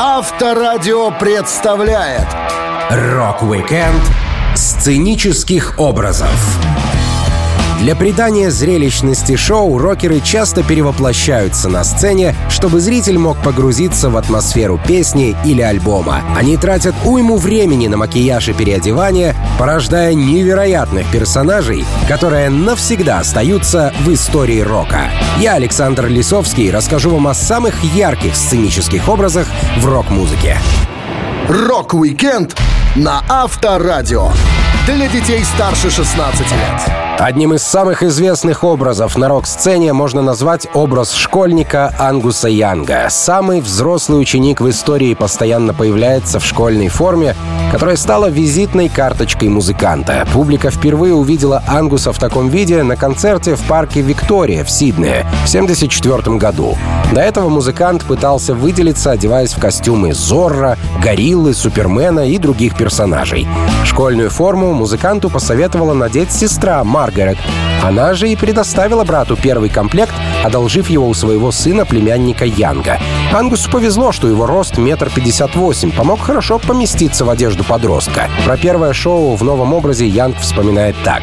Авторадио представляет Рок-викенд сценических образов. Для придания зрелищности шоу рокеры часто перевоплощаются на сцене, чтобы зритель мог погрузиться в атмосферу песни или альбома. Они тратят уйму времени на макияж и переодевание, порождая невероятных персонажей, которые навсегда остаются в истории рока. Я, Александр Лисовский, расскажу вам о самых ярких сценических образах в рок-музыке. Рок-викенд на Авторадио. Для детей старше 16 лет. Одним из самых известных образов на рок-сцене можно назвать образ школьника Ангуса Янга. Самый взрослый ученик в истории постоянно появляется в школьной форме, которая стала визитной карточкой музыканта. Публика впервые увидела Ангуса в таком виде на концерте в парке Виктория в Сиднее в 1974 году. До этого музыкант пытался выделиться, одеваясь в костюмы Зорро, Гориллы, Супермена и других персонажей. Школьную форму музыканту посоветовала надеть сестра Маргарет. Она же и предоставила брату первый комплект, одолжив его у своего сына, племянника Янга. Ангусу повезло, что его рост метр пятьдесят восемь, помог хорошо поместиться в одежду подростка. Про первое шоу в новом образе Янг вспоминает так.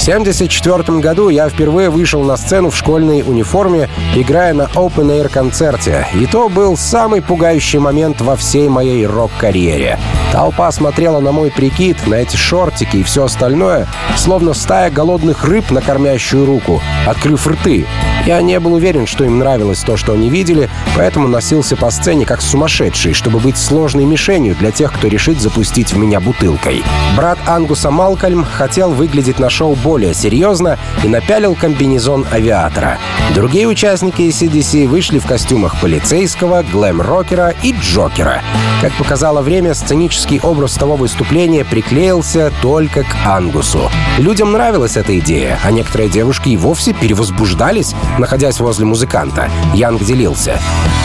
В 1974 году я впервые вышел на сцену в школьной униформе, играя на open-air концерте. И то был самый пугающий момент во всей моей рок-карьере. Толпа смотрела на мой прикид, на эти шортики и все остальное, словно стая голодных рыб на кормящую руку, открыв рты. Я не был уверен, что им нравилось то, что они видели, поэтому носился по сцене как сумасшедший, чтобы быть сложной мишенью для тех, кто решит запустить в меня бутылкой. Брат Ангуса Малкольм хотел выглядеть на шоу более серьезно и напялил комбинезон авиатора. Другие участники CDC вышли в костюмах полицейского, глэм-рокера и Джокера. Как показало время, сценический образ того выступления приклеился только к Ангусу. Людям нравилась эта идея, а некоторые девушки и вовсе перевозбуждались, находясь возле музыканта. Янг делился.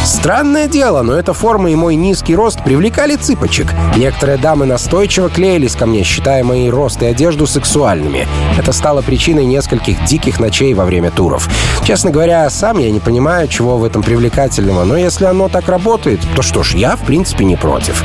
Странное дело, но эта форма и мой низкий рост привлекали цыпочек. Некоторые дамы настойчиво клеились ко мне, считая мои рост и одежду сексуальными. Это стало причиной нескольких диких ночей во время туров. Честно говоря, сам я не понимаю, чего в этом привлекательного, но если оно так работает, то что ж, я в принципе не против.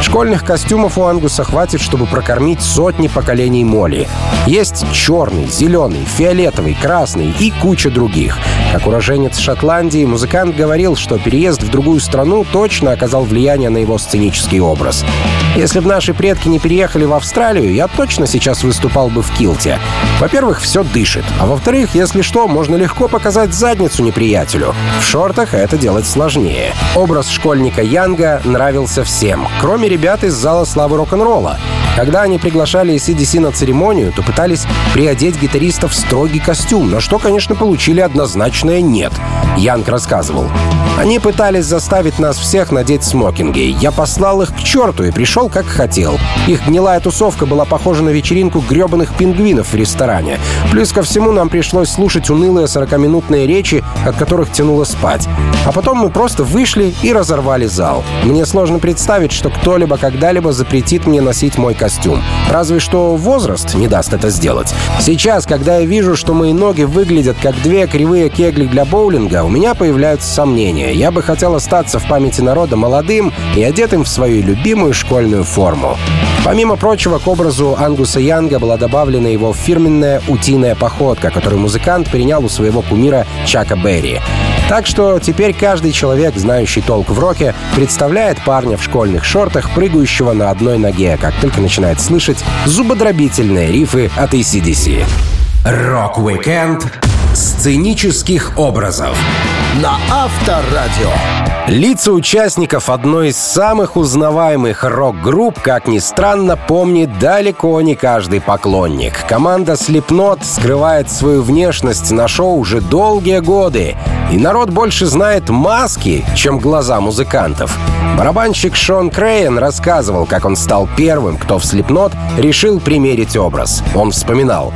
Школьных костюмов у Ангуса хватит, чтобы прокормить сотни поколений моли. Есть черный, зеленый, фиолетовый, красный и куча других. Как уроженец Шотландии, музыкант говорил, что переезд в другую страну точно оказал влияние на его сценический образ. Если бы наши предки не переехали в Австралию, я точно сейчас выступал бы в килте. Во-первых, все дышит. А во-вторых, если что, можно легко показать задницу неприятелю. В шортах это делать сложнее. Образ школьника Янга нравился всем, кроме ребят из зала славы рок-н-ролла. Когда они приглашали CDC на церемонию, то пытались приодеть гитариста в строгий костюм, на что, конечно, получили однозначное «нет». Янг рассказывал. Они пытались заставить нас всех надеть смокинги. Я послал их к черту и пришел как хотел. Их гнилая тусовка была похожа на вечеринку гребаных пингвинов в ресторане. Плюс ко всему нам пришлось слушать унылые 40-минутные речи, от которых тянуло спать. А потом мы просто вышли и разорвали зал. Мне сложно представить, что кто-либо когда-либо запретит мне носить мой костюм. Разве что возраст не даст это сделать. Сейчас, когда я вижу, что мои ноги выглядят как две кривые кегли для боулинга, у меня появляются сомнения. Я бы хотел остаться в памяти народа молодым и одетым в свою любимую школьную форму. Помимо прочего, к образу Ангуса Янга была добавлена его фирменная утиная походка, которую музыкант перенял у своего кумира Чака Берри. Так что теперь каждый человек, знающий толк в роке, представляет парня в школьных шортах, прыгающего на одной ноге, как только начинает слышать зубодробительные риффы от AC/DC. Рок-викенд сценических образов на Авторадио. Лица участников одной из самых узнаваемых рок-групп, как ни странно, помнит далеко не каждый поклонник. Команда Slipknot скрывает свою внешность на шоу уже долгие годы, и народ больше знает маски, чем глаза музыкантов. Барабанщик Шон Крейн рассказывал, как он стал первым, кто в Slipknot решил примерить образ. Он вспоминал.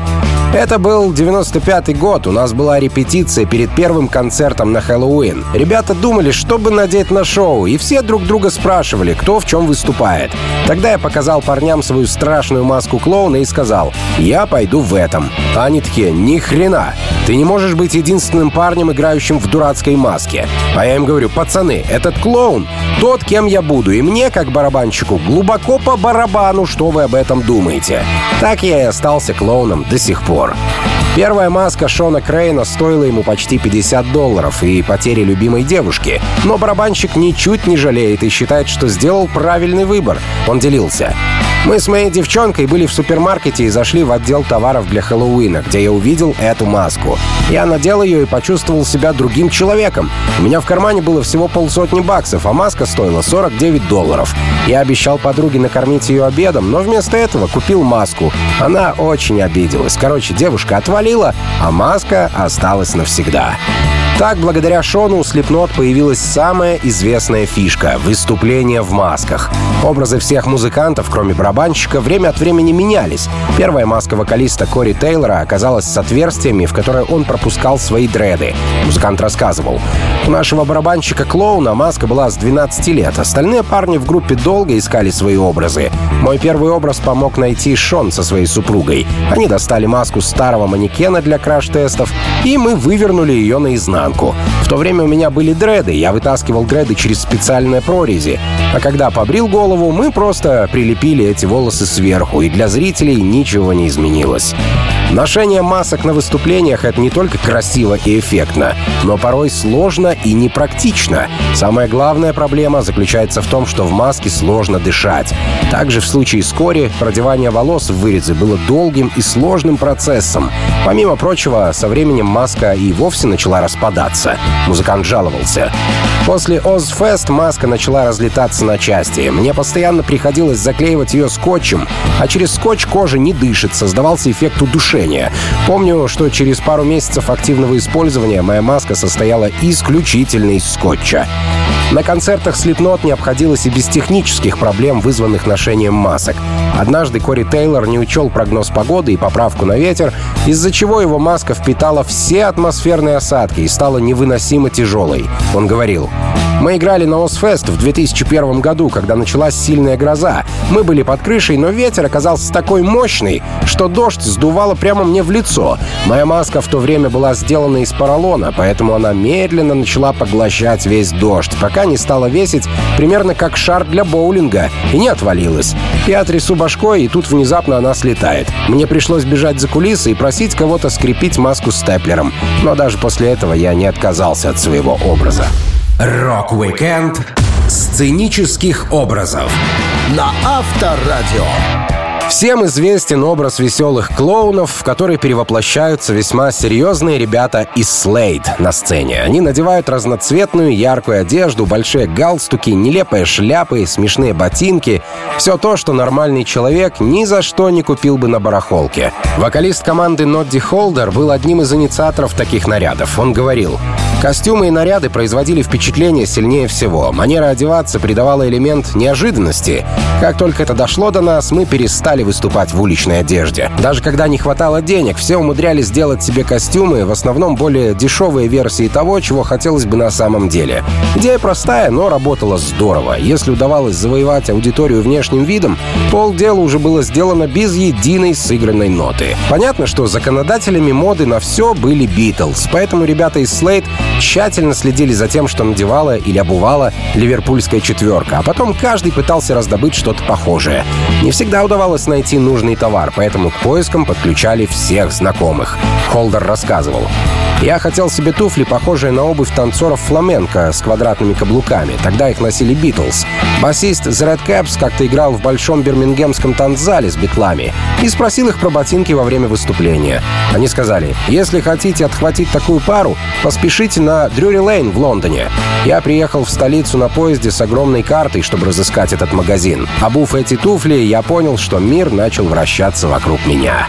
Это был 95-й год, у нас была репетиция перед первым концертом на Хэллоуин. Ребята думали, что бы надеть на шоу, и все друг друга спрашивали, кто в чем выступает. Тогда я показал парням свою страшную маску клоуна и сказал, я пойду в этом. А они такие, ни хрена. Ты не можешь быть единственным парнем, играющим в дурацкой маске. А я им говорю, пацаны, этот клоун тот, кем я буду, и мне, как барабанщику, глубоко по барабану, что вы об этом думаете. Так я и остался клоуном до сих пор. Первая маска Шона Крейна стоила ему почти 50 долларов и потери любимой девушки. Но барабанщик ничуть не жалеет и считает, что сделал правильный выбор. Он делился. Мы с моей девчонкой были в супермаркете и зашли в отдел товаров для Хэллоуина, где я увидел эту маску. Я надел ее и почувствовал себя другим человеком. У меня в кармане было всего полсотни баксов, а маска стоила 49 долларов. Я обещал подруге накормить ее обедом, но вместо этого купил маску. Она очень обиделась. Короче, девушка отвалила, а маска осталась навсегда. Так, благодаря Шону у Slipknot появилась самая известная фишка — выступление в масках. Образы всех музыкантов, кроме барабанщика, время от времени менялись. Первая маска вокалиста Кори Тейлора оказалась с отверстиями, в которые он пропускал свои дреды. Музыкант рассказывал. У нашего барабанщика-клоуна маска была с 12 лет. Остальные парни в группе долго искали свои образы. Мой первый образ помог найти Шон со своей супругой. Они достали маску старого манекена для краш-тестов, и мы вывернули ее наизнанку изнанку. В то время у меня были дреды, я вытаскивал дреды через специальные прорези. А когда побрил голову, мы просто прилепили эти волосы сверху, и для зрителей ничего не изменилось. Ношение масок на выступлениях — это не только красиво и эффектно, но порой сложно и непрактично. Самая главная проблема заключается в том, что в маске сложно дышать. Также в случае с Кори продевание волос в вырезы было долгим и сложным процессом. Помимо прочего, со временем маска и вовсе начала распадаться. Музыкант жаловался. После Ozfest маска начала разлетаться на части. Мне постоянно приходилось заклеивать ее скотчем, а через скотч кожа не дышит, создавался эффект удушения. Помню, что через пару месяцев активного использования моя маска состояла исключительно из скотча. На концертах Slipknot не обходилось и без технических проблем, вызванных ношением масок. Однажды Кори Тейлор не учел прогноз погоды и поправку на ветер, из-за чего его маска впитала все атмосферные осадки и стала невыносимо тяжелой. Он говорил, мы играли на Озфест в 2001 году, когда началась сильная гроза. Мы были под крышей, но ветер оказался такой мощный, что дождь сдувало прямо мне в лицо. Моя маска в то время была сделана из поролона, поэтому она медленно начала поглощать весь дождь, пока не стала весить примерно как шар для боулинга и не отвалилась. Я трясу башкой, и тут внезапно она слетает. Мне пришлось бежать за кулисы и просить кого-то скрепить маску степлером. Но даже после этого я не отказался от своего образа. Рок-викенд сценических образов на Авторадио. Всем известен образ веселых клоунов, в который перевоплощаются весьма серьезные ребята из Slade на сцене. Они надевают разноцветную яркую одежду, большие галстуки, нелепые шляпы, смешные ботинки. Все то, что нормальный человек ни за что не купил бы на барахолке. Вокалист команды Нодди Холдер был одним из инициаторов таких нарядов. Он говорил, Костюмы и наряды производили впечатление сильнее всего. Манера одеваться придавала элемент неожиданности. Как только это дошло до нас, мы перестали выступать в уличной одежде. Даже когда не хватало денег, все умудрялись сделать себе костюмы, в основном более дешевые версии того, чего хотелось бы на самом деле. Идея простая, но работала здорово. Если удавалось завоевать аудиторию внешним видом, полдела уже было сделано без единой сыгранной ноты. Понятно, что законодателями моды на все были Битлз, поэтому ребята из Slate тщательно следили за тем, что надевала или обувала ливерпульская четверка, а потом каждый пытался раздобыть что-то похожее. Не всегда удавалось найти нужный товар, поэтому к поискам подключали всех знакомых. Холдер рассказывал. Я хотел себе туфли, похожие на обувь танцоров фламенко с квадратными каблуками. Тогда их носили Битлз. Басист The Red Caps как-то играл в большом бирмингемском танцзале с битлами и спросил их про ботинки во время выступления. Они сказали, если хотите отхватить такую пару, поспешите на Дрюри Лейн в Лондоне. Я приехал в столицу на поезде с огромной картой, чтобы разыскать этот магазин. Обув эти туфли, я понял, что мир начал вращаться вокруг меня.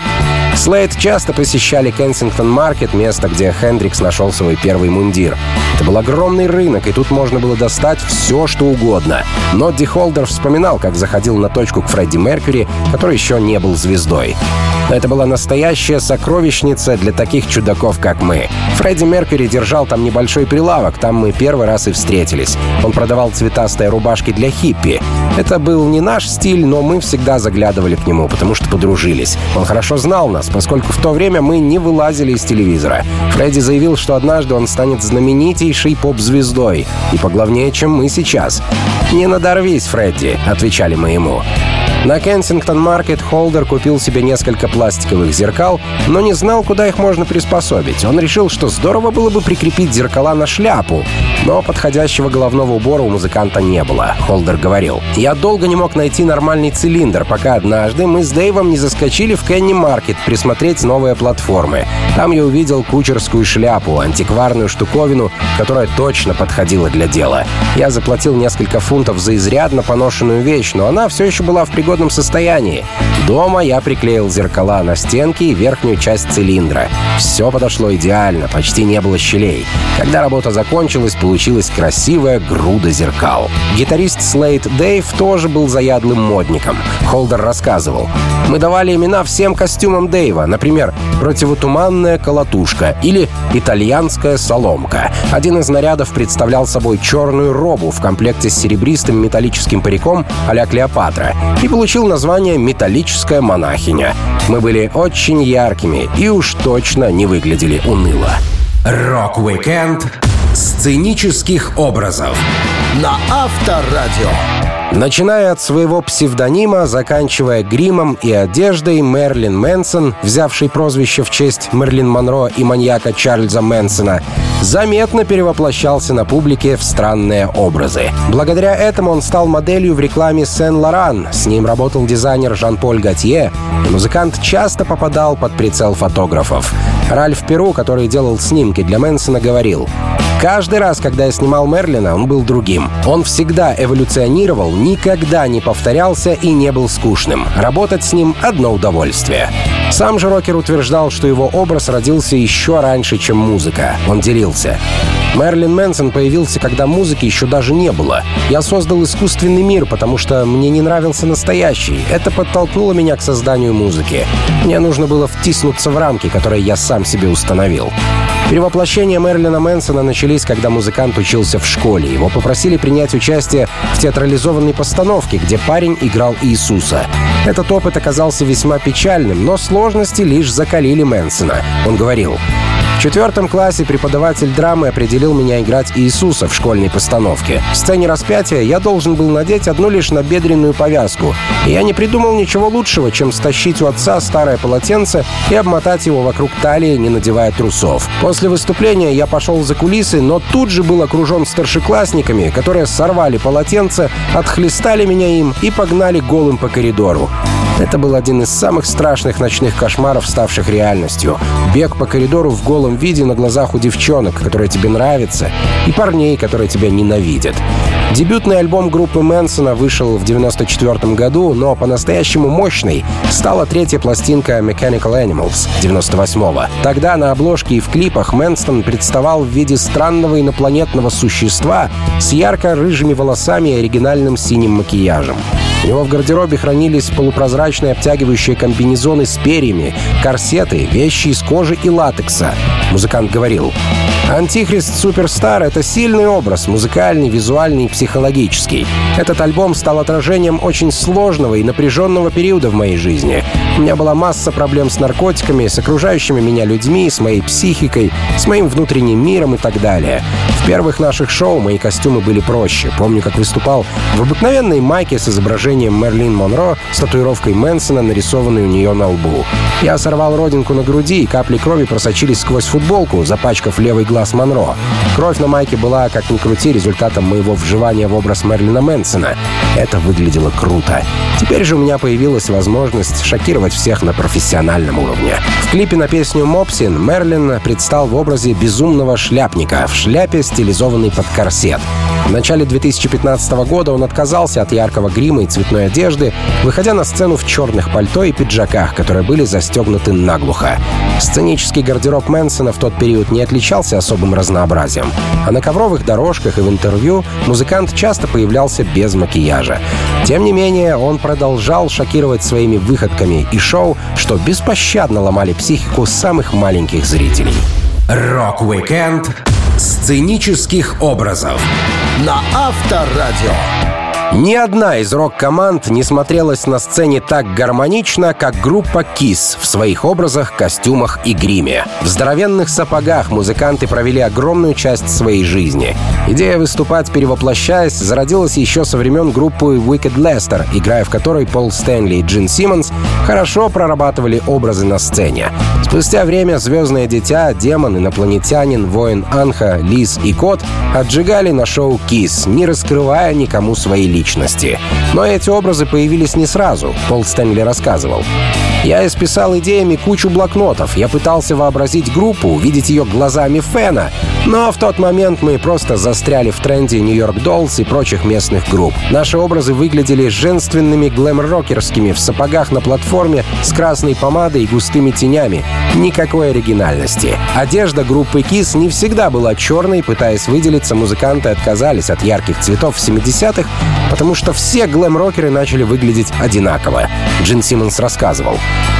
Слейд часто посещали Кенсингтон Маркет, место, где Хендрикс нашел свой первый мундир. Это был огромный рынок, и тут можно было достать все, что угодно. Но Ди Холдер вспоминал, как заходил на точку к Фредди Меркьюри, который еще не был звездой. Это была настоящая сокровищница для таких чудаков, как мы. Фредди Меркьюри держал там небольшой прилавок, там мы первый раз и встретились. Он продавал цветастые рубашки для хиппи. Это был не наш стиль, но мы всегда заглядывали к нему, потому что подружились. Он хорошо знал нас, поскольку в то время мы не вылазили из телевизора. Фредди заявил, что однажды он станет знаменитейшей поп-звездой и поглавнее, чем мы сейчас. «Не надорвись, Фредди», — отвечали мы ему. На Кенсингтон Маркет Холдер купил себе несколько пластиковых зеркал, но не знал, куда их можно приспособить. Он решил, что здорово было бы прикрепить зеркала на шляпу, но подходящего головного убора у музыканта не было. Холдер говорил, «Я долго не мог найти нормальный цилиндр, пока однажды мы с Дэйвом не заскочили в Кенни Маркет присмотреть новые платформы. Там я увидел кучерскую шляпу, антикварную штуковину, которая точно подходила для дела. Я заплатил несколько фунтов за изрядно поношенную вещь, но она все еще была в пригодности пригодном состоянии. Дома я приклеил зеркала на стенки и верхнюю часть цилиндра. Все подошло идеально, почти не было щелей. Когда работа закончилась, получилась красивая груда зеркал. Гитарист Слейд Дэйв тоже был заядлым модником. Холдер рассказывал. «Мы давали имена всем костюмам Дэйва, например, противотуманная колотушка или итальянская соломка. Один из нарядов представлял собой черную робу в комплекте с серебристым металлическим париком а-ля Клеопатра и получил название «Металлическая монахиня». Мы были очень яркими и уж точно не выглядели уныло. Рок-викенд сценических образов на Авторадио. Начиная от своего псевдонима, заканчивая гримом и одеждой, Мерлин Мэнсон, взявший прозвище в честь Мерлин Монро и маньяка Чарльза Мэнсона, заметно перевоплощался на публике в странные образы. Благодаря этому он стал моделью в рекламе Сен-Лоран, с ним работал дизайнер Жан-Поль Готье, музыкант часто попадал под прицел фотографов. Ральф Перу, который делал снимки для Мэнсона, говорил, Каждый раз, когда я снимал Мерлина, он был другим. Он всегда эволюционировал, никогда не повторялся и не был скучным. Работать с ним — одно удовольствие. Сам же Рокер утверждал, что его образ родился еще раньше, чем музыка. Он делился. Мерлин Мэнсон появился, когда музыки еще даже не было. Я создал искусственный мир, потому что мне не нравился настоящий. Это подтолкнуло меня к созданию музыки. Мне нужно было втиснуться в рамки, которые я сам себе установил. Перевоплощения Мерлина Мэнсона начались, когда музыкант учился в школе. Его попросили принять участие в театрализованной постановке, где парень играл Иисуса. Этот опыт оказался весьма печальным, но сложности лишь закалили Мэнсона. Он говорил, в четвертом классе преподаватель драмы определил меня играть Иисуса в школьной постановке. В сцене распятия я должен был надеть одну лишь набедренную повязку. Я не придумал ничего лучшего, чем стащить у отца старое полотенце и обмотать его вокруг талии, не надевая трусов. После выступления я пошел за кулисы, но тут же был окружен старшеклассниками, которые сорвали полотенце, отхлестали меня им и погнали голым по коридору. Это был один из самых страшных ночных кошмаров, ставших реальностью. Бег по коридору в голом виде на глазах у девчонок, которые тебе нравятся, и парней, которые тебя ненавидят. Дебютный альбом группы Мэнсона вышел в 94 году, но по-настоящему мощной стала третья пластинка Mechanical Animals 98-го. Тогда на обложке и в клипах Мэнсон представал в виде странного инопланетного существа с ярко-рыжими волосами и оригинальным синим макияжем. У него в гардеробе хранились полупрозрачные обтягивающие комбинезоны с перьями, корсеты, вещи из кожи и латекса. Музыкант говорил, Антихрист Суперстар — это сильный образ, музыкальный, визуальный и психологический. Этот альбом стал отражением очень сложного и напряженного периода в моей жизни. У меня была масса проблем с наркотиками, с окружающими меня людьми, с моей психикой, с моим внутренним миром и так далее. Первых наших шоу мои костюмы были проще. Помню, как выступал в обыкновенной майке с изображением Мерлин Монро с татуировкой Мэнсона, нарисованной у нее на лбу. Я сорвал родинку на груди, и капли крови просочились сквозь футболку, запачкав левый глаз Монро. Кровь на майке была, как ни крути, результатом моего вживания в образ Мерлина Мэнсона. Это выглядело круто. Теперь же у меня появилась возможность шокировать всех на профессиональном уровне. В клипе на песню «Мопсин» Мерлин предстал в образе безумного шляпника в шляпе, стилизованной под корсет. В начале 2015 года он отказался от яркого грима и цветной одежды, выходя на сцену в черных пальто и пиджаках, которые были застегнуты наглухо. Сценический гардероб Мэнсона в тот период не отличался особым разнообразием, а на ковровых дорожках и в интервью музыкант часто появлялся без макияжа. Тем не менее, он продолжал шокировать своими выходками и шоу, что беспощадно ломали психику самых маленьких зрителей. Рок-викенд сценических образов на Авторадио. Ни одна из рок-команд не смотрелась на сцене так гармонично, как группа KISS в своих образах, костюмах и гриме. В здоровенных сапогах музыканты провели огромную часть своей жизни. Идея выступать, перевоплощаясь, зародилась еще со времен группы Wicked Lester, играя в которой Пол Стэнли и Джин Симмонс хорошо прорабатывали образы на сцене. Спустя время «Звездное дитя», «Демон», «Инопланетянин», «Воин Анха», «Лис» и «Кот» отжигали на шоу KISS, не раскрывая никому свои личности. Но эти образы появились не сразу, Пол Стэнли рассказывал. Я исписал идеями кучу блокнотов. Я пытался вообразить группу, увидеть ее глазами фэна. Но в тот момент мы просто застряли в тренде Нью-Йорк Доллс и прочих местных групп. Наши образы выглядели женственными глэм-рокерскими в сапогах на платформе с красной помадой и густыми тенями. Никакой оригинальности. Одежда группы KISS не всегда была черной, пытаясь выделиться, музыканты отказались от ярких цветов в 70-х, потому что все глэм-рокеры начали выглядеть одинаково. Джин Симмонс рассказывал.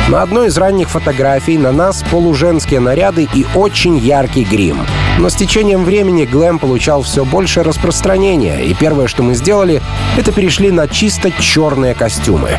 На одной из ранних фотографий на нас полуженские наряды и очень яркий грим. Но с течением времени глэм получал все больше распространения, и первое, что мы сделали, это перешли на чисто черные костюмы.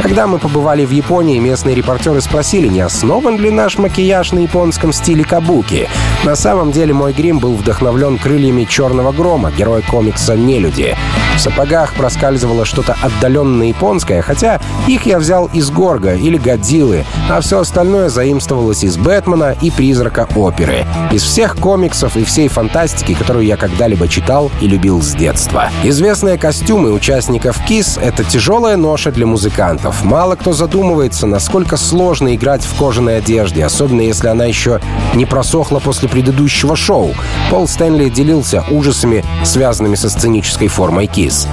Когда мы побывали в Японии, местные репортеры спросили, не основан ли наш макияж на японском стиле кабуки. На самом деле мой грим был вдохновлен крыльями черного грома, героя комикса «Нелюди». В сапогах проскальзывало что-то отдаленно японское, хотя их я взял из Горга или Годзиллы, а все остальное заимствовалось из Бэтмена и Призрака оперы. Из всех комиксов и всей фантастики, которую я когда-либо читал и любил с детства. Известные костюмы участников КИС — это тяжелая ноша для музыкантов. Мало кто задумывается, насколько сложно играть в кожаной одежде, особенно если она еще не просохла после предыдущего шоу. Пол Стэнли делился ужасами, связанными со сценической формой КИС.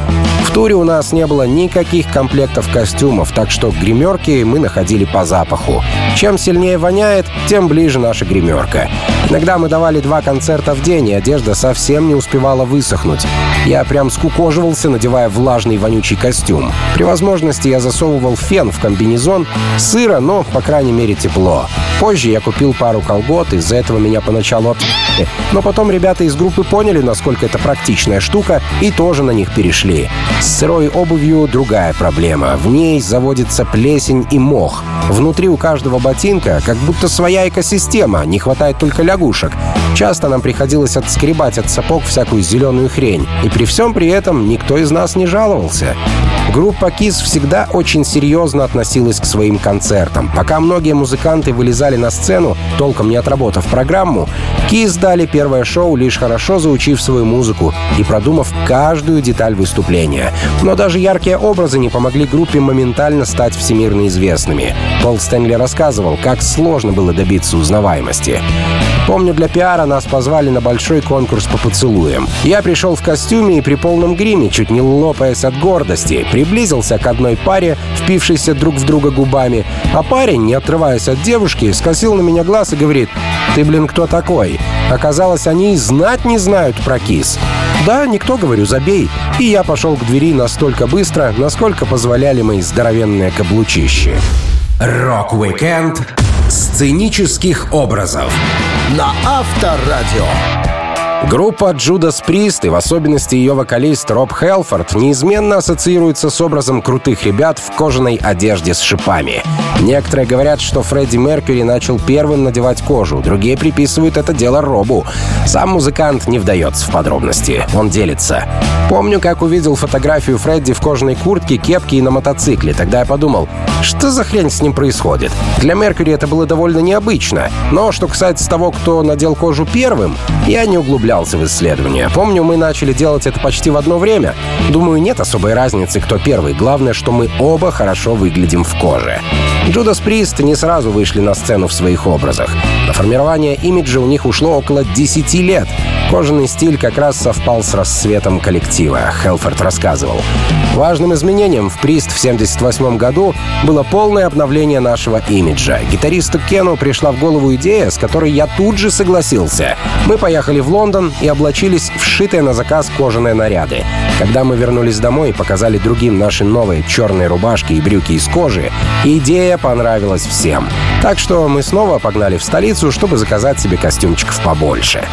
В туре у нас не было никаких комплектов костюмов, так что гримерки мы находили по запаху. Чем сильнее воняет, тем ближе наша гримерка. Иногда мы давали два концерта в день, и одежда совсем не успевала высохнуть. Я прям скукоживался, надевая влажный вонючий костюм. При возможности я засовывал фен в комбинезон. Сыро, но, по крайней мере, тепло. Позже я купил пару колгот, из-за этого меня поначалу от... Но потом ребята из группы поняли, насколько это практичная штука, и тоже на них перешли. С сырой обувью другая проблема. В ней заводится плесень и мох. Внутри у каждого ботинка как будто своя экосистема, не хватает только лягушек. Часто нам приходилось отскребать от сапог всякую зеленую хрень. И при всем при этом никто из нас не жаловался. Группа KISS всегда очень серьезно относилась к своим концертам. Пока многие музыканты вылезали на сцену, толком не отработав программу, KISS дали первое шоу, лишь хорошо заучив свою музыку и продумав каждую деталь выступления. Но даже яркие образы не помогли группе моментально стать всемирно известными. Пол Стэнли рассказывал, как сложно было добиться узнаваемости. Помню, для пиара нас позвали на большой конкурс по поцелуям. Я пришел в костюме и при полном гриме, чуть не лопаясь от гордости, приблизился к одной паре, впившейся друг в друга губами, а парень, не отрываясь от девушки, скосил на меня глаз и говорит «Ты, блин, кто такой?» Оказалось, они и знать не знают про KISS. Да, никто, говорю, забей. И я пошел к двери настолько быстро, насколько позволяли мои здоровенные каблучищи. Рок-викенд сценических образов на Авторадио. Группа Judas Priest, и в особенности ее вокалист Роб Хелфорд, неизменно ассоциируется с образом крутых ребят в кожаной одежде с шипами. Некоторые говорят, что Фредди Меркьюри начал первым надевать кожу, другие приписывают это дело Робу. Сам музыкант не вдается в подробности, он делится. Помню, как увидел фотографию Фредди в кожаной куртке, кепке и на мотоцикле. Тогда я подумал, что за хрень с ним происходит? Для Меркьюри это было довольно необычно. Но что касается того, кто надел кожу первым, я не углублялся в исследования. Помню, мы начали делать это почти в одно время. Думаю, нет особой разницы, кто первый. Главное, что мы оба хорошо выглядим в коже. Джудас Прист не сразу вышли на сцену в своих образах. На формирование имиджа у них ушло около 10 лет. Кожаный стиль как раз совпал с расцветом коллектива, Хелфорд рассказывал. Важным изменением в Прист в 1978 году было полное обновление нашего имиджа. Гитаристу Кену пришла в голову идея, с которой я тут же согласился. Мы поехали в Лондон и облачились в сшитые на заказ кожаные наряды. Когда мы вернулись домой и показали другим наши новые черные рубашки и брюки из кожи, идея понравилась всем. Так что мы снова погнали в столицу, чтобы заказать себе костюмчиков побольше.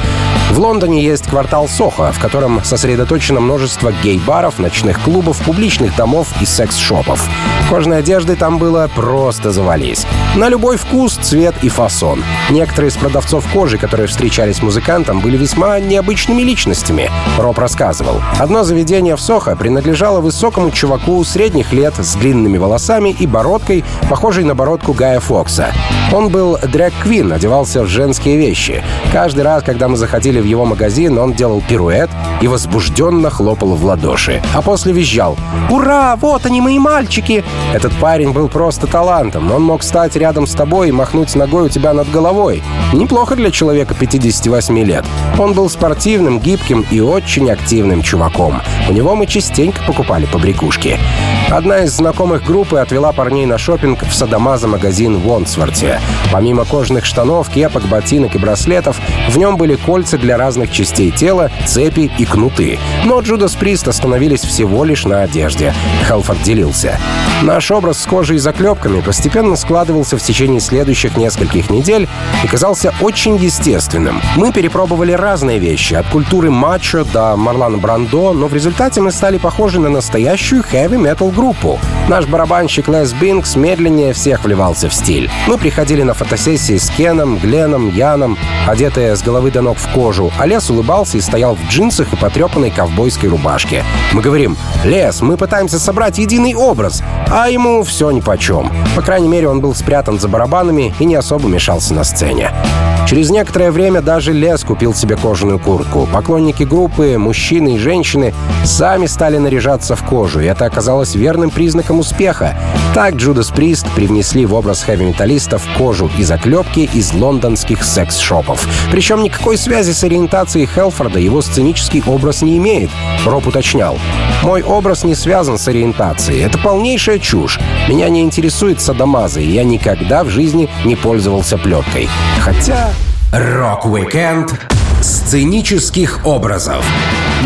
В Лондоне есть квартал Сохо, в котором сосредоточено множество гей-баров, ночных клубов, публичных домов и секс-шопов. Кожной одежды там было просто завались. На любой вкус, цвет и фасон. Некоторые из продавцов кожи, которые встречались музыкантам, были весьма необычными личностями. Роб рассказывал. Одно заведение в Сохо принадлежало высокому чуваку средних лет с длинными волосами и бородкой, похожей на бородку Гая Фокса. Он был драг-квин, одевался в женские вещи. Каждый раз, когда мы заходили в его магазин, он делал пируэт и возбужденно хлопал в ладоши. А после визжал «Ура! Вот они, мои мальчики!» Этот парень был просто талантом. Он мог стать рядом с тобой и махнуть ногой у тебя над головой. Неплохо для человека 58 лет. Он был спортивным, гибким и очень активным чуваком. У него мы частенько покупали побрякушки. Одна из знакомых группы отвела парней на шопинг в Садамаза магазин в Уонсворте. Помимо кожаных штанов, кепок, ботинок и браслетов, в нем были кольца для разных частей тела, цепи и кнуты. Но Джудас Прист остановились всего лишь на одежде. Хелфорд делился. Наш образ с кожей и заклепками постепенно складывался в течение следующих нескольких недель и казался очень естественным. Мы перепробовали разные вещи, от культуры мачо до Марлана Брандо, но в результате мы стали похожи на настоящую хэви-метал группу. Наш барабанщик Лес Бинкс медленнее всех вливался в стиль. Мы приходили на фотосессии с Кеном, Гленом, Яном, одетые с головы до ног в кожу, а Лес улыбался и стоял в джинсах и потрепанной ковбойской рубашке. Мы говорим, Лес, мы пытаемся собрать единый образ, а ему все нипочем. По крайней мере, он был спрятан за барабанами и не особо мешался на сцене. Через некоторое время даже Лес купил себе кожаную куртку. Поклонники группы, мужчины и женщины, сами стали наряжаться в кожу, и это оказалось верным признаком успеха. Так Judas Priest привнесли в образ хэви-металлистов кожу и заклепки из лондонских секс-шопов. Причем никакой связи с ориентацией Хелфорда его сценический образ не имеет. Роб уточнял. «Мой образ не связан с ориентацией. Это полнейшая чушь. Меня не интересует садомазо, и я никогда в жизни не пользовался плеткой. Хотя...» Рок-викенд сценических образов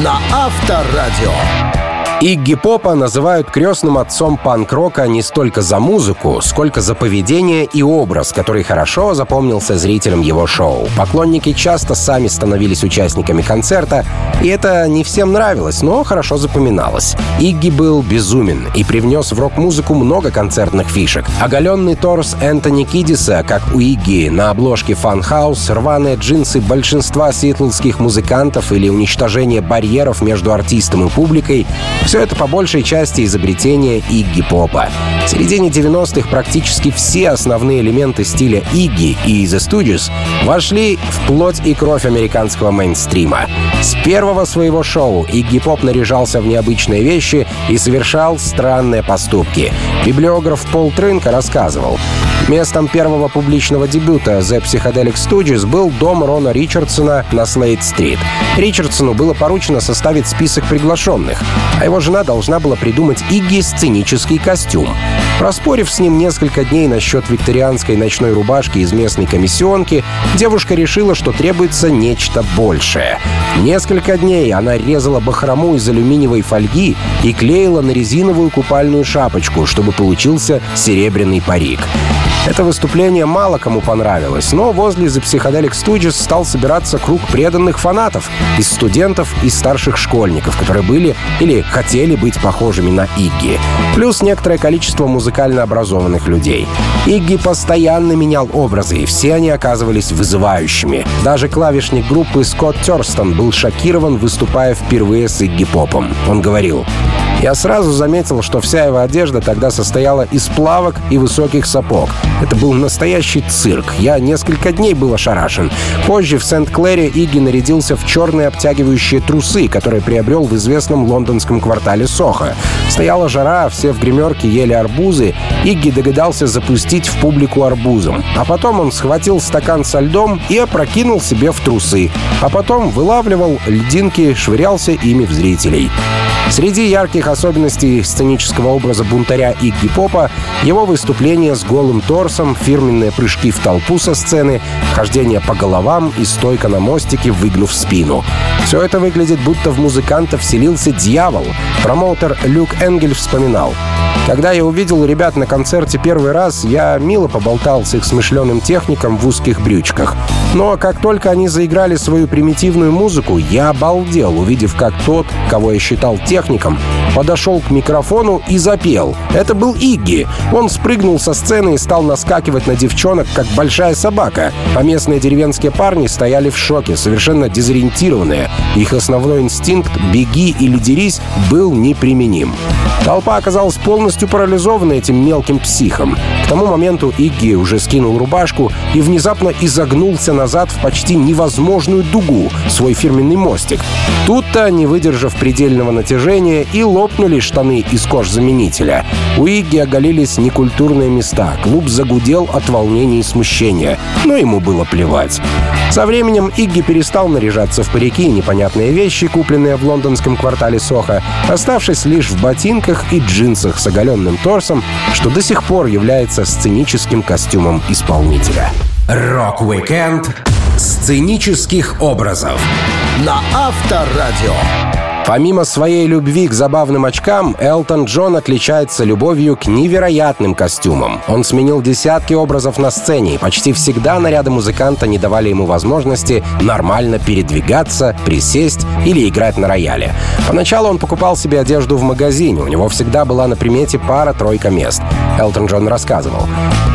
на Авторадио. Игги Попа называют крестным отцом панк-рока не столько за музыку, сколько за поведение и образ, который хорошо запомнился зрителям его шоу. Поклонники часто сами становились участниками концерта, и это не всем нравилось, но хорошо запоминалось. Игги был безумен и привнес в рок-музыку много концертных фишек. Оголенный торс Энтони Кидиса, как у Игги, на обложке House, рваные джинсы большинства сиэтлских музыкантов или уничтожение барьеров между артистом и публикой — все это по большей части изобретение Игги Попа. В середине 90-х практически все основные элементы стиля Игги и The Studios вошли в плоть и кровь американского мейнстрима. С первого своего шоу Игги Поп наряжался в необычные вещи и совершал странные поступки. Библиограф Пол Трынка рассказывал, Местом первого публичного дебюта The Psychedelic Stooges был дом Рона Ричардсона на Слейд-стрит. Ричардсону было поручено составить список приглашенных, а его жена должна была придумать Игги сценический костюм. Проспорив с ним несколько дней насчет викторианской ночной рубашки из местной комиссионки, девушка решила, что требуется нечто большее. Несколько дней она резала бахрому из алюминиевой фольги и клеила на резиновую купальную шапочку, чтобы получился серебряный парик. Это выступление мало кому понравилось, но возле The Psychedelic Stooges стал собираться круг преданных фанатов из студентов и старших школьников, которые были или хотели быть похожими на Игги. Плюс некоторое количество музыкально образованных людей. Игги постоянно менял образы, и все они оказывались вызывающими. Даже клавишник группы Скотт Терстон был шокирован, выступая впервые с Игги Попом. Он говорил, я сразу заметил, что вся его одежда тогда состояла из плавок и высоких сапог. Это был настоящий цирк. Я несколько дней был ошарашен. Позже в Сент-Клэре Игги нарядился в черные обтягивающие трусы, которые приобрел в известном лондонском квартале Сохо. Стояла жара, все в гримерке ели арбузы. Игги догадался запустить в публику арбузом. А потом он схватил стакан со льдом и опрокинул себе в трусы. А потом вылавливал льдинки, швырялся ими в зрителей. Среди ярких особенностей сценического образа бунтаря Игги Попа его выступление с голым торсом, фирменные прыжки в толпу со сцены, хождение по головам и стойка на мостике, выгнув спину. Все это выглядит, будто в музыканта вселился дьявол. Промоутер Люк Энгель вспоминал. Когда я увидел ребят на концерте первый раз, я мило поболтал с их смышленым техником в узких брючках. Но как только они заиграли свою примитивную музыку, я обалдел, увидев, как тот, кого я считал техником, подошел к микрофону и запел. Это был Игги. Он спрыгнул со сцены и стал наскакивать на девчонок, как большая собака. А местные деревенские парни стояли в шоке, совершенно дезориентированные. Их основной инстинкт «беги или дерись» был неприменим. Толпа оказалась полностью парализована этим мелким психом. К тому моменту Игги уже скинул рубашку и внезапно изогнулся назад в почти невозможную дугу, свой фирменный мостик. Тут-то, не выдержав предельного натяжения, и лопнули штаны из кожзаменителя. У Игги оголились некультурные места. Клуб загудел от волнения и смущения. Но ему было плевать. Со временем Игги перестал наряжаться в парики и непонятные вещи, купленные в лондонском квартале Сохо, оставшись лишь в ботинках и джинсах с оголенным торсом, что до сих пор является сценическим костюмом исполнителя. Рок-викенд сценических образов на Авторадио. Помимо своей любви к забавным очкам, Элтон Джон отличается любовью к невероятным костюмам. Он сменил десятки образов на сцене, и почти всегда наряды музыканта не давали ему возможности нормально передвигаться, присесть или играть на рояле. Поначалу он покупал себе одежду в магазине, у него всегда была на примете пара-тройка мест. Элтон Джон рассказывал.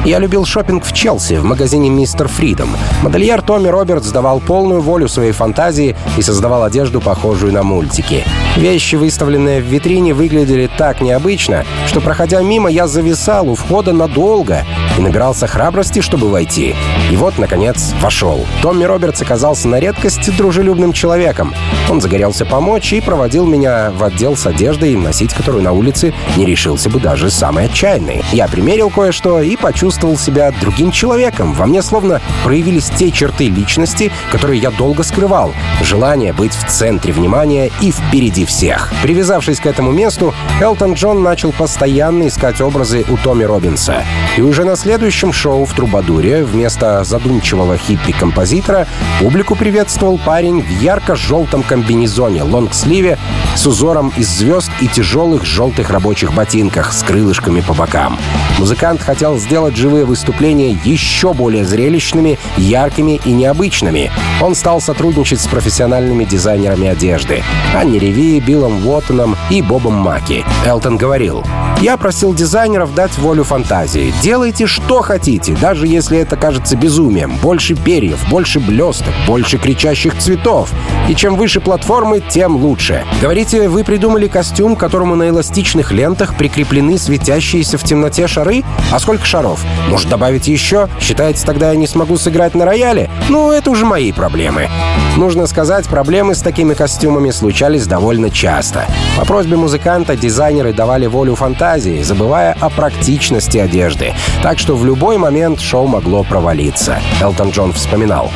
«Я любил шопинг в Челси, в магазине «Мистер Фридом». Модельер Томми Робертс давал полную волю своей фантазии и создавал одежду, похожую на мультики вещи. Вещи, выставленные в витрине, выглядели так необычно, что, проходя мимо, я зависал у входа надолго и набирался храбрости, чтобы войти. И вот, наконец, вошел. Томми Робертс оказался на редкость дружелюбным человеком. Он загорелся помочь и проводил меня в отдел с одеждой, носить которую на улице не решился бы даже самый отчаянный. Я примерил кое-что и почувствовал себя другим человеком. Во мне словно проявились те черты личности, которые я долго скрывал. Желание быть в центре внимания и впереди всех. Привязавшись к этому месту, Элтон Джон начал постоянно искать образы у Томми Робинса. И уже на следующем шоу в Трубадуре вместо задумчивого хиппи-композитора публику приветствовал парень в ярко-желтом комбинезоне, лонгсливе с узором из звезд и тяжелых желтых рабочих ботинках с крылышками по бокам. Музыкант хотел сделать живые выступления еще более зрелищными, яркими и необычными. Он стал сотрудничать с профессиональными дизайнерами одежды. Анни Реви, Биллом Уоттоном и Бобом Маки. Элтон говорил, «Я просил дизайнеров дать волю фантазии. Делайте, что хотите, даже если это кажется безумием. Больше перьев, больше блесток, больше кричащих цветов. И чем выше платформы, тем лучше. Говорите, вы придумали костюм, которому на эластичных лентах прикреплены светящиеся в темноте шары? А сколько шаров? Может, добавить еще? Считаете, тогда я не смогу сыграть на рояле? Ну, это уже мои проблемы. Нужно сказать, проблемы с такими костюмами случались довольно часто. По просьбе музыканта дизайнеры давали волю фантазии, забывая о практичности одежды. Так что в любой момент шоу могло провалиться. Элтон Джон вспоминал.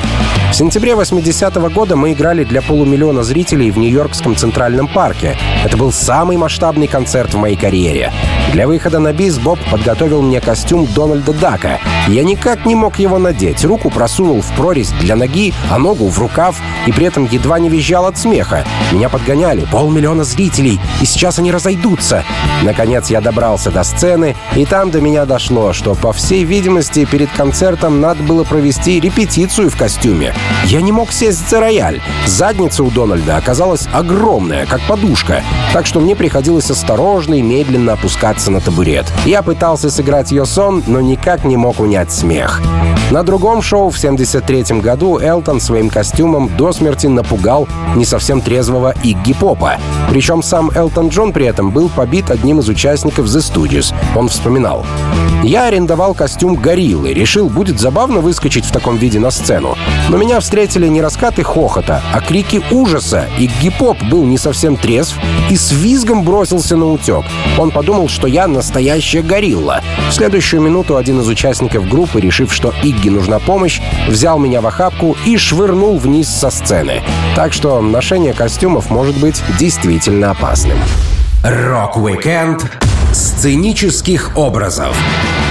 В сентябре 80-го года мы играли для полумиллиона зрителей в Нью-Йоркском Центральном парке. Это был самый масштабный концерт в моей карьере. Для выхода на бис Боб подготовил мне костюм Дональда Дака. Я никак не мог его надеть. Руку просунул в прорезь для ноги, а ногу в рукав, и при этом едва не визжал от смеха. Меня подгоняли, полмиллиона зрителей, и сейчас они разойдутся. Наконец я добрался до сцены, и там до меня дошло, что, по всей видимости, перед концертом надо было провести репетицию в костюме. Я не мог сесть за рояль. Задница у Дональда оказалась огромная, как подушка, так что мне приходилось осторожно и медленно опускаться на табурет. Я пытался сыграть ее сон, но никак не мог унять смех. На другом шоу в 73 году Элтон своим костюмом до смерти напугал не совсем трезвого Игги Попа. Причем сам Элтон Джон при этом был побит одним из участников The Studios. Он вспоминал. «Я арендовал костюм гориллы, решил, будет забавно выскочить в таком виде на сцену. Но меня встретили не раскаты хохота, а крики ужаса ужаса. Игги Поп был не совсем трезв и с визгом бросился наутек. Он подумал, что я настоящая горилла. В следующую минуту один из участников группы, решив, что Игги нужна помощь, взял меня в охапку и швырнул вниз со сцены. Так что ношение костюмов может быть действительно опасным. Рок-викенд сценических образов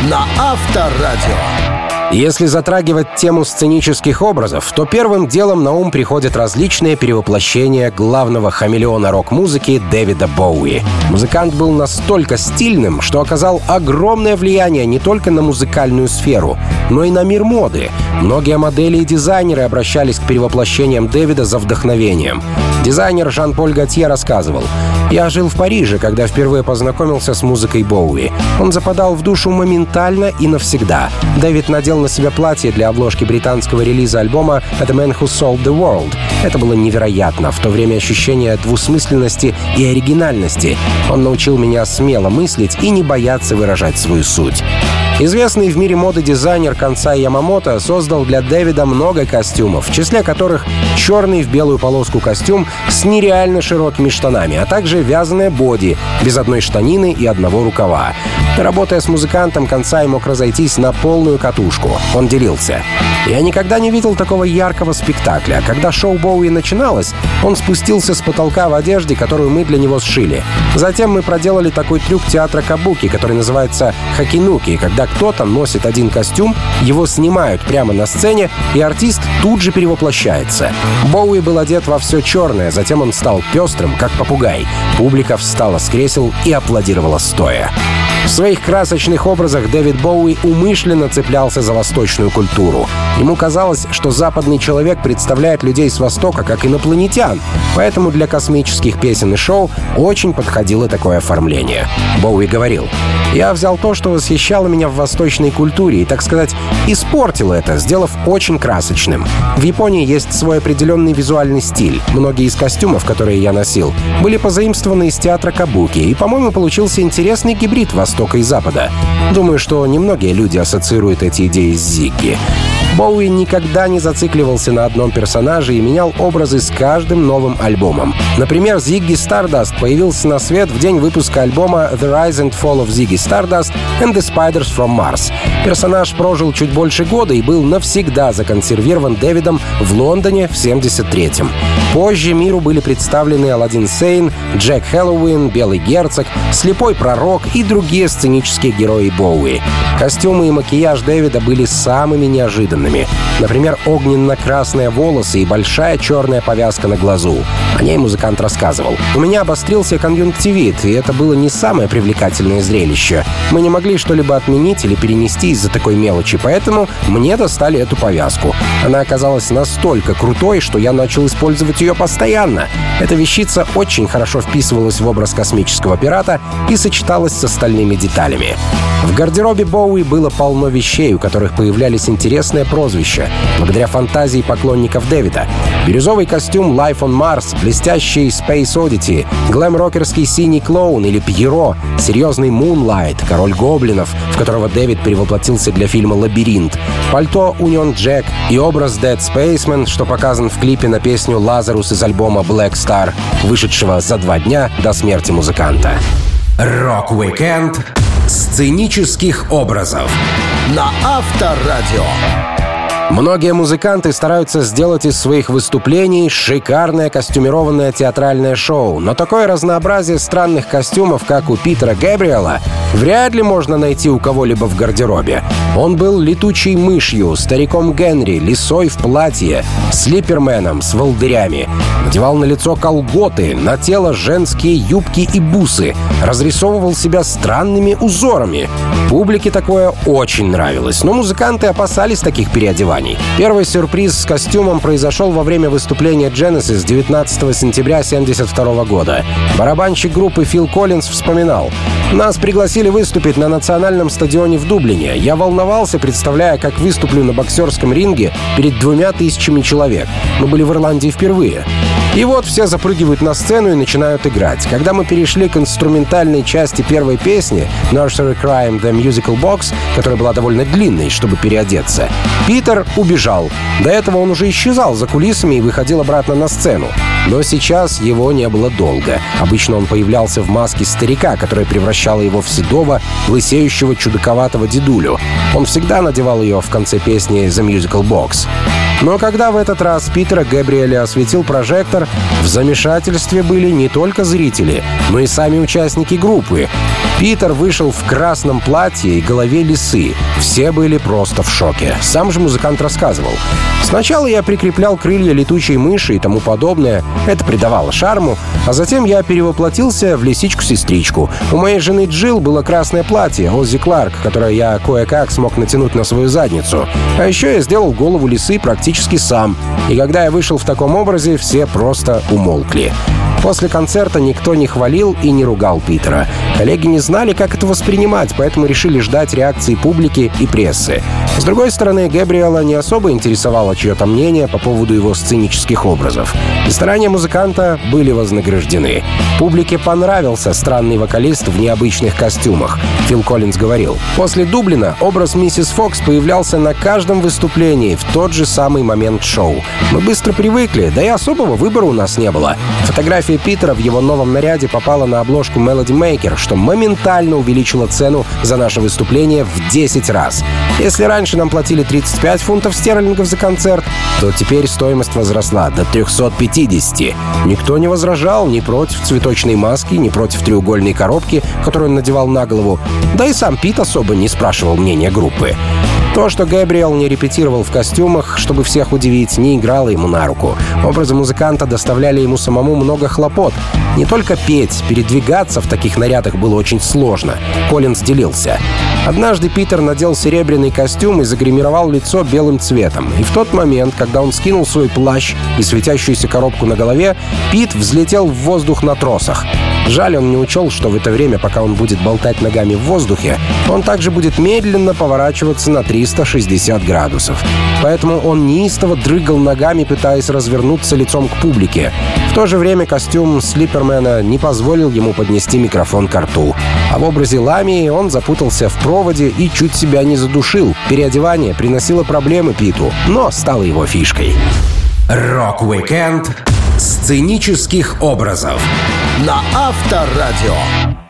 на Авторадио. Если затрагивать тему сценических образов, то первым делом на ум приходят различные перевоплощения главного хамелеона рок-музыки Дэвида Боуи. Музыкант был настолько стильным, что оказал огромное влияние не только на музыкальную сферу, но и на мир моды. Многие модели и дизайнеры обращались к перевоплощениям Дэвида за вдохновением. Дизайнер Жан-Поль Готье рассказывал, «Я жил в Париже, когда впервые познакомился с музыкой Боуи. Он западал в душу моментально и навсегда. Дэвид надел на себя платье для обложки британского релиза альбома «The Man Who Sold the World». Это было невероятно. В то время ощущение двусмысленности и оригинальности. Он научил меня смело мыслить и не бояться выражать свою суть. Известный в мире моды дизайнер конца Ямамото создал для Дэвида много костюмов, в числе которых черный в белую полоску костюм с нереально широкими штанами, а также вязаное боди без одной штанины и одного рукава. Работая с музыкантом, Концай мог разойтись на полную катушку. Он делился. «Я никогда не видел такого яркого спектакля. Когда шоу Боуи начиналось, он спустился с потолка в одежде, которую мы для него сшили. Затем мы проделали такой трюк театра Кабуки, который называется хакинуки, когда кто-то носит один костюм, его снимают прямо на сцене, и артист тут же перевоплощается. Боуи был одет во все черное, затем он стал пестрым, как попугай. Публика встала с кресел и аплодировала стоя. В своих красочных образах Дэвид Боуи умышленно цеплялся за восточную культуру. Ему казалось, что западный человек представляет людей с Востока как инопланетян, поэтому для космических песен и шоу очень подходило такое оформление. Боуи говорил, «Я взял то, что восхищало меня в восточной культуре и, так сказать, испортил это, сделав очень красочным. В Японии есть свой определенный визуальный стиль. Многие из костюмов, которые я носил, были позаимствованы из театра Кабуки, и, по-моему, получился интересный гибрид Востока и Запада. Думаю, что немногие люди ассоциируют эти идеи с Зигги. Боуи никогда не зацикливался на одном персонаже и менял образы с каждым новым альбомом. Например, Ziggy Stardust появился на свет в день выпуска альбома The Rise and Fall of Ziggy Stardust and the Spiders from Mars. Персонаж прожил чуть больше года и был навсегда законсервирован Дэвидом в Лондоне в 73-м. Позже миру были представлены Аладдин Сейн, Джек Хэллоуин, Белый Герцог, Слепой Пророк и другие сценические герои Боуи. Костюмы и макияж Дэвида были самыми неожиданными. Например, огненно-красные волосы и большая черная повязка на глазу. О ней музыкант рассказывал. «У меня обострился конъюнктивит, и это было не самое привлекательное зрелище. Мы не могли что-либо отменить или перенести из-за такой мелочи, поэтому мне достали эту повязку. Она оказалась настолько крутой, что я начал использовать ее постоянно. Эта вещица очень хорошо вписывалась в образ космического пирата и сочеталась с остальными деталями. В гардеробе Боуи было полно вещей, у которых появлялись интересные прозвища, благодаря фантазии поклонников Дэвида. Бирюзовый костюм Life on Mars, блестящий Space Oddity, глэм-рокерский синий клоун или Пьеро, серьезный Moonlight, король гоблинов, в которого Дэвид перевоплотился для фильма «Лабиринт», пальто Union Jack и образ Dead Spaceman, что показан в клипе на песню «Lazarus» из альбома Blackstar, вышедшего за два дня до смерти музыканта. Рок-викенд сценических образов на Авторадио. Многие музыканты стараются сделать из своих выступлений шикарное костюмированное театральное шоу, но такое разнообразие странных костюмов, как у Питера Гэбриэла, вряд ли можно найти у кого-либо в гардеробе. Он был летучей мышью, стариком Генри, лисой в платье, слиперменом с волдырями. Надевал на лицо колготы, на тело женские юбки и бусы, разрисовывал себя странными узорами. Публике такое очень нравилось, но музыканты опасались таких переодеваний компаний. Первый сюрприз с костюмом произошел во время выступления Genesis 19 сентября 1972 года. Барабанщик группы Фил Коллинз вспоминал. «Нас пригласили выступить на национальном стадионе в Дублине. Я волновался, представляя, как выступлю на боксерском ринге перед двумя тысячами человек. Мы были в Ирландии впервые. И вот все запрыгивают на сцену и начинают играть. Когда мы перешли к инструментальной части первой песни Nursery Crime The Musical Box, которая была довольно длинной, чтобы переодеться, Питер убежал. До этого он уже исчезал за кулисами и выходил обратно на сцену. Но сейчас его не было долго. Обычно он появлялся в маске старика, которая превращала его в седого, лысеющего, чудаковатого дедулю. Он всегда надевал ее в конце песни «The Musical Box». Но когда в этот раз Питера Габриэля осветил прожектор, в замешательстве были не только зрители, но и сами участники группы. Питер вышел в красном платье и голове лисы. Все были просто в шоке. Сам же музыкант рассказывал. Сначала я прикреплял крылья летучей мыши и тому подобное. Это придавало шарму. А затем я перевоплотился в лисичку-сестричку. У моей жены Джилл было красное платье, Оззи Кларк, которое я кое-как смог натянуть на свою задницу. А еще я сделал голову лисы практически сам. И когда я вышел в таком образе, все просто умолкли. После концерта никто не хвалил и не ругал Питера. Коллеги не знали, как это воспринимать, поэтому решили ждать реакции публики и прессы. С другой стороны, Габриэла не особо интересовало чье-то мнение по поводу его сценических образов. И старания музыканта были вознаграждены. Публике понравился странный вокалист в необычных костюмах. Фил Коллинз говорил. После Дублина образ миссис Фокс появлялся на каждом выступлении в тот же самый момент шоу. Мы быстро привыкли, да и особого выбора у нас не было. Фотография Питера в его новом наряде попала на обложку Melody Maker, что моментально увеличило цену за наше выступление в 10 раз. Если раньше нам платили 35 фунтов стерлингов за концерт, то теперь стоимость возросла до 350. Никто не возражал ни против цветочной маски, ни против треугольной коробки, которую он надевал на голову. Да и сам Пит особо не спрашивал мнения группы. То, что Гэбриэл не репетировал в костюмах, чтобы всех удивить, не играло ему на руку. Образы музыканта доставляли ему самому много хлопот. Не только петь, передвигаться в таких нарядах было очень сложно. Коллинз делился. Однажды Питер надел серебряный костюм и загримировал лицо белым цветом. И в тот момент, когда он скинул свой плащ и светящуюся коробку на голове, Пит взлетел в воздух на тросах. Жаль, он не учел, что в это время, пока он будет болтать ногами в воздухе, он также будет медленно поворачиваться на 360 градусов. Поэтому он неистово дрыгал ногами, пытаясь развернуться лицом к публике. В то же время костюм Слипермена не позволил ему поднести микрофон к рту. А в образе Ламии он запутался в проводе и чуть себя не задушил. Переодевание приносило проблемы Питу, но стало его фишкой. Рок-викенд сценических образов на Авторадио.